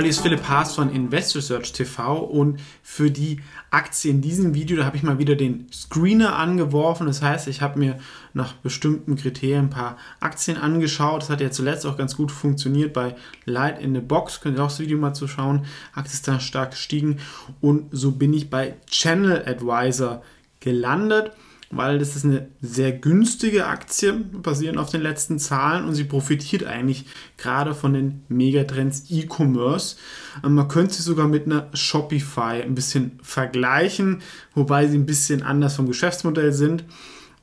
Hallo, ist Philipp Haas von Search TV und für die Aktie in diesem Video, da habe ich mal wieder den Screener angeworfen. Das heißt, ich habe mir nach bestimmten Kriterien ein paar Aktien angeschaut. Das hat ja zuletzt auch ganz gut funktioniert bei Light in the Box. Könnt ihr auch das Video mal zuschauen. Aktie ist da stark gestiegen und so bin ich bei Channel Advisor gelandet weil das ist eine sehr günstige Aktie, basierend auf den letzten Zahlen und sie profitiert eigentlich gerade von den Megatrends E-Commerce. Ähm, man könnte sie sogar mit einer Shopify ein bisschen vergleichen, wobei sie ein bisschen anders vom Geschäftsmodell sind,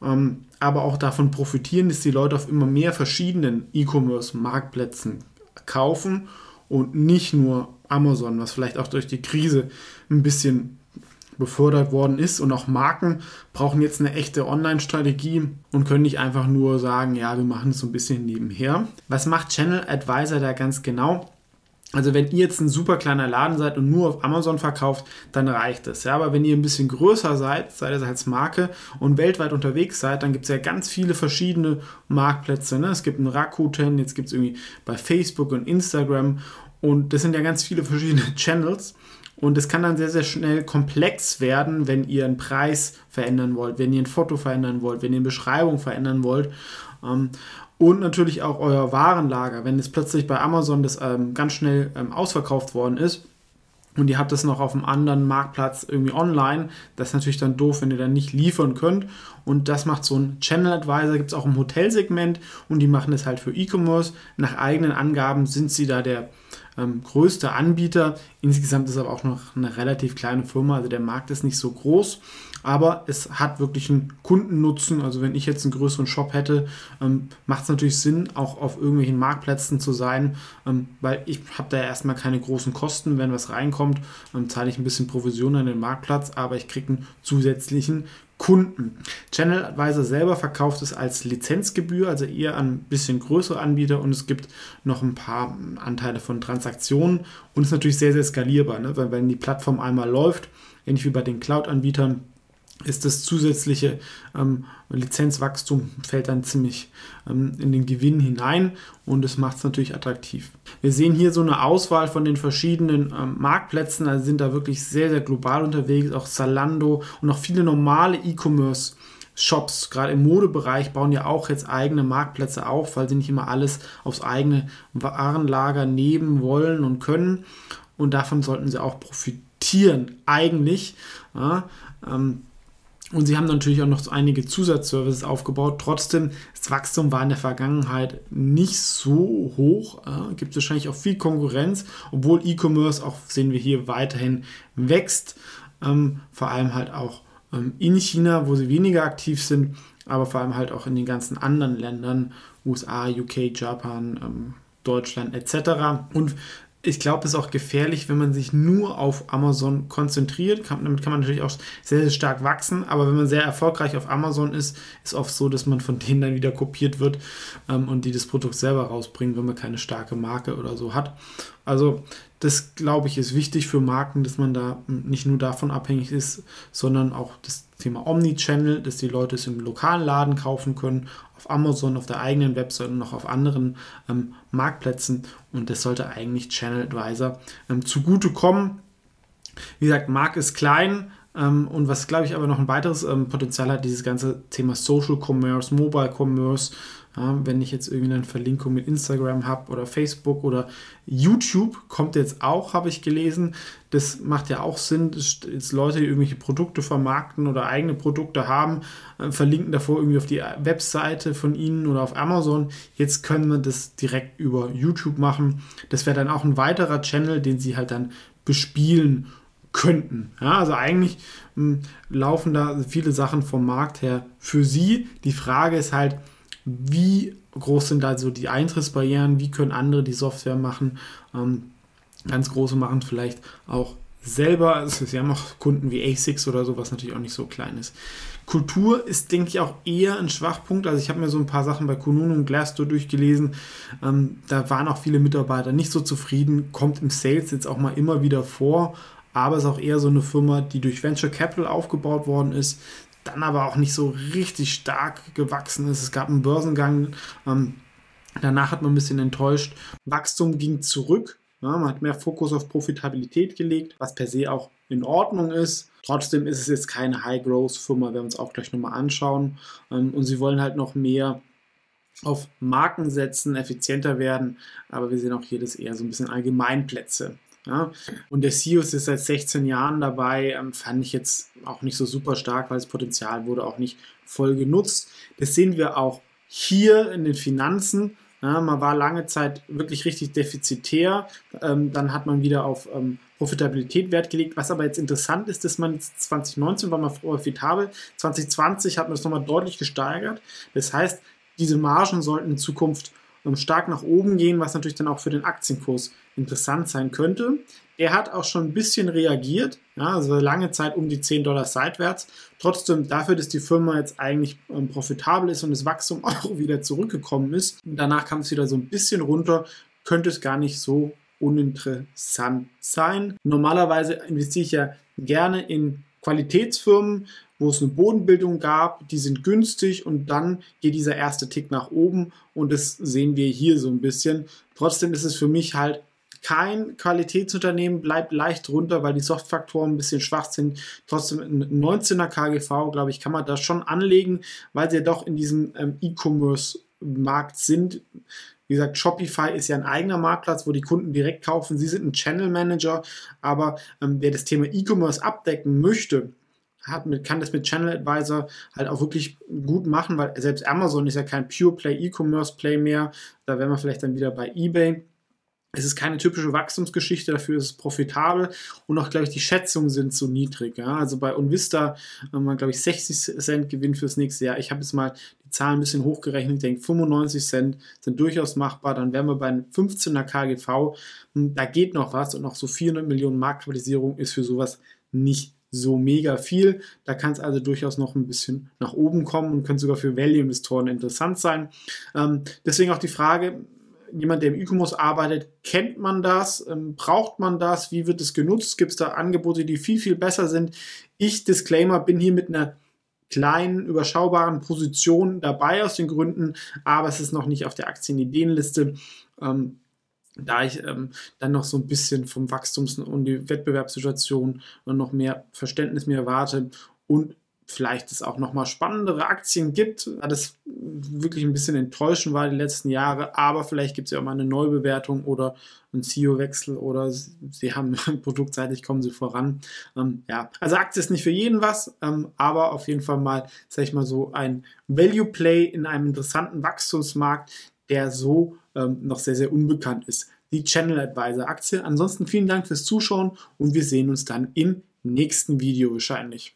ähm, aber auch davon profitieren, dass die Leute auf immer mehr verschiedenen E-Commerce-Marktplätzen kaufen und nicht nur Amazon, was vielleicht auch durch die Krise ein bisschen befördert worden ist. Und auch Marken brauchen jetzt eine echte Online-Strategie und können nicht einfach nur sagen, ja, wir machen es so ein bisschen nebenher. Was macht Channel Advisor da ganz genau? Also wenn ihr jetzt ein super kleiner Laden seid und nur auf Amazon verkauft, dann reicht es. Ja, aber wenn ihr ein bisschen größer seid, seid ihr als Marke und weltweit unterwegs seid, dann gibt es ja ganz viele verschiedene Marktplätze. Ne? Es gibt einen Rakuten, jetzt gibt es irgendwie bei Facebook und Instagram und das sind ja ganz viele verschiedene Channels. Und es kann dann sehr, sehr schnell komplex werden, wenn ihr einen Preis verändern wollt, wenn ihr ein Foto verändern wollt, wenn ihr eine Beschreibung verändern wollt. Ähm, und natürlich auch euer Warenlager, wenn es plötzlich bei Amazon das ähm, ganz schnell ähm, ausverkauft worden ist und ihr habt das noch auf einem anderen Marktplatz irgendwie online, das ist natürlich dann doof, wenn ihr dann nicht liefern könnt. Und das macht so ein Channel Advisor, gibt es auch im Hotelsegment und die machen das halt für E-Commerce. Nach eigenen Angaben sind sie da der ähm, größte Anbieter. Insgesamt ist aber auch noch eine relativ kleine Firma, also der Markt ist nicht so groß, aber es hat wirklich einen Kundennutzen. Also wenn ich jetzt einen größeren Shop hätte, ähm, macht es natürlich Sinn, auch auf irgendwelchen Marktplätzen zu sein, ähm, weil ich habe da erstmal keine großen Kosten. Wenn was reinkommt, ähm, zahle ich ein bisschen Provision an den Marktplatz, aber ich kriege einen zusätzlichen Kunden. Channel Advisor selber verkauft es als Lizenzgebühr, also eher an ein bisschen größere Anbieter und es gibt noch ein paar Anteile von Transaktionen und ist natürlich sehr, sehr skalierbar, ne? weil wenn die Plattform einmal läuft, ähnlich wie bei den Cloud-Anbietern, ist das zusätzliche ähm, Lizenzwachstum fällt dann ziemlich ähm, in den Gewinn hinein und es macht es natürlich attraktiv. Wir sehen hier so eine Auswahl von den verschiedenen ähm, Marktplätzen, also sind da wirklich sehr, sehr global unterwegs, auch Zalando und auch viele normale E-Commerce. Shops, gerade im Modebereich, bauen ja auch jetzt eigene Marktplätze auf, weil sie nicht immer alles aufs eigene Warenlager nehmen wollen und können. Und davon sollten sie auch profitieren, eigentlich. Ja, ähm, und sie haben natürlich auch noch einige Zusatzservices aufgebaut. Trotzdem, das Wachstum war in der Vergangenheit nicht so hoch. Äh, gibt wahrscheinlich auch viel Konkurrenz, obwohl E-Commerce auch, sehen wir hier, weiterhin wächst. Ähm, vor allem halt auch ähm, in China, wo sie weniger aktiv sind, aber vor allem halt auch in den ganzen anderen Ländern, USA, UK, Japan, ähm, Deutschland etc. Und ich glaube, es ist auch gefährlich, wenn man sich nur auf Amazon konzentriert. Kann, damit kann man natürlich auch sehr, sehr stark wachsen. Aber wenn man sehr erfolgreich auf Amazon ist, ist oft so, dass man von denen dann wieder kopiert wird ähm, und die das Produkt selber rausbringen, wenn man keine starke Marke oder so hat. Also das, glaube ich, ist wichtig für Marken, dass man da nicht nur davon abhängig ist, sondern auch das Thema Omnichannel, dass die Leute es im lokalen Laden kaufen können, auf Amazon, auf der eigenen Website und noch auf anderen ähm, Marktplätzen. Und das sollte eigentlich Channel Advisor ähm, zugutekommen. Wie gesagt, Markt ist klein, und was, glaube ich, aber noch ein weiteres ähm, Potenzial hat, dieses ganze Thema Social Commerce, Mobile Commerce, wenn ich jetzt irgendwie eine Verlinkung mit Instagram habe oder Facebook oder YouTube, kommt jetzt auch, habe ich gelesen. Das macht ja auch Sinn, dass jetzt Leute, die irgendwelche Produkte vermarkten oder eigene Produkte haben, äh, verlinken davor irgendwie auf die Webseite von ihnen oder auf Amazon. Jetzt können wir das direkt über YouTube machen. Das wäre dann auch ein weiterer Channel, den sie halt dann bespielen könnten. Ja, also eigentlich hm, laufen da viele Sachen vom Markt her für sie. Die Frage ist halt, wie groß sind da so die Eintrittsbarrieren, wie können andere die Software machen. Ähm, ganz große machen vielleicht auch selber. Also sie haben auch Kunden wie ASICS oder so, was natürlich auch nicht so klein ist. Kultur ist, denke ich, auch eher ein Schwachpunkt. Also ich habe mir so ein paar Sachen bei Kununu und Glassdoor durchgelesen. Ähm, da waren auch viele Mitarbeiter nicht so zufrieden. Kommt im Sales jetzt auch mal immer wieder vor. Aber es ist auch eher so eine Firma, die durch Venture Capital aufgebaut worden ist dann aber auch nicht so richtig stark gewachsen ist. Es gab einen Börsengang, ähm, danach hat man ein bisschen enttäuscht. Wachstum ging zurück, Ja, man hat mehr Fokus auf Profitabilität gelegt, was per se auch in Ordnung ist. Trotzdem ist es jetzt keine High-Growth-Firma, werden wir uns auch gleich nochmal anschauen. Ähm, und sie wollen halt noch mehr auf Marken setzen, effizienter werden, aber wir sehen auch hier das eher so ein bisschen Allgemeinplätze. Ja? Und der CEO ist seit 16 Jahren dabei, ähm, fand ich jetzt auch nicht so super stark, weil das Potenzial wurde auch nicht voll genutzt. Das sehen wir auch hier in den Finanzen. Ja, man war lange Zeit wirklich richtig defizitär. Ähm, dann hat man wieder auf ähm, Profitabilität Wert gelegt. Was aber jetzt interessant ist, dass man 2019 war man profitabel, 2020 hat man es nochmal deutlich gesteigert. Das heißt, diese Margen sollten in Zukunft ähm, stark nach oben gehen, was natürlich dann auch für den Aktienkurs interessant sein könnte. Er hat auch schon ein bisschen reagiert, ja, also lange Zeit um die 10 Dollar seitwärts. Trotzdem dafür, dass die Firma jetzt eigentlich ähm, profitabel ist und das Wachstum auch wieder zurückgekommen ist, und danach kam es wieder so ein bisschen runter, könnte es gar nicht so uninteressant sein. Normalerweise investiere ich ja gerne in Qualitätsfirmen, wo es eine Bodenbildung gab, die sind günstig und dann geht dieser erste Tick nach oben und das sehen wir hier so ein bisschen. Trotzdem ist es für mich halt kein Qualitätsunternehmen, bleibt leicht runter, weil die Softfaktoren ein bisschen schwach sind. Trotzdem ein 19er KGV, glaube ich, kann man da schon anlegen, weil sie ja doch in diesem ähm, E-Commerce-Markt sind. Wie gesagt, Shopify ist ja ein eigener Marktplatz, wo die Kunden direkt kaufen. Sie sind ein Channel Manager, aber ähm, wer das Thema E-Commerce abdecken möchte, mit, kann das mit Channel Advisor halt auch wirklich gut machen, weil selbst Amazon ist ja kein Pure Play E-Commerce Play mehr. Da wären wir vielleicht dann wieder bei eBay. Es ist keine typische Wachstumsgeschichte, dafür ist es profitabel und auch, glaube ich, die Schätzungen sind so niedrig. Ja? Also bei Unvista haben wir, glaube ich, 60 Cent Gewinn fürs nächste Jahr. Ich habe jetzt mal die Zahlen ein bisschen hochgerechnet. Ich denke, 95 Cent sind durchaus machbar. Dann wären wir bei einem 15er KGV. Da geht noch was und noch so 400 Millionen Marktkapitalisierung ist für sowas nicht so mega viel. Da kann es also durchaus noch ein bisschen nach oben kommen und könnte sogar für Value-Investoren interessant sein. Ähm, deswegen auch die Frage, jemand, der im E-Commerce arbeitet, kennt man das? Ähm, braucht man das? Wie wird es genutzt? Gibt es da Angebote, die viel, viel besser sind? Ich, Disclaimer, bin hier mit einer kleinen, überschaubaren Position dabei aus den Gründen, aber es ist noch nicht auf der Aktienideenliste. Ähm, da ich ähm, dann noch so ein bisschen vom Wachstums- und die Wettbewerbssituation noch mehr Verständnis mir erwarte und vielleicht es auch nochmal spannendere Aktien gibt, da das wirklich ein bisschen enttäuschend war die letzten Jahre, aber vielleicht gibt es ja auch mal eine Neubewertung oder einen CEO-Wechsel oder sie haben produktseitig kommen sie voran. Ähm, ja, also Aktie ist nicht für jeden was, ähm, aber auf jeden Fall mal, sag ich mal so, ein Value-Play in einem interessanten Wachstumsmarkt, der so ähm, noch sehr, sehr unbekannt ist. Die Channel Advisor Aktie. Ansonsten vielen Dank fürs Zuschauen und wir sehen uns dann im nächsten Video wahrscheinlich.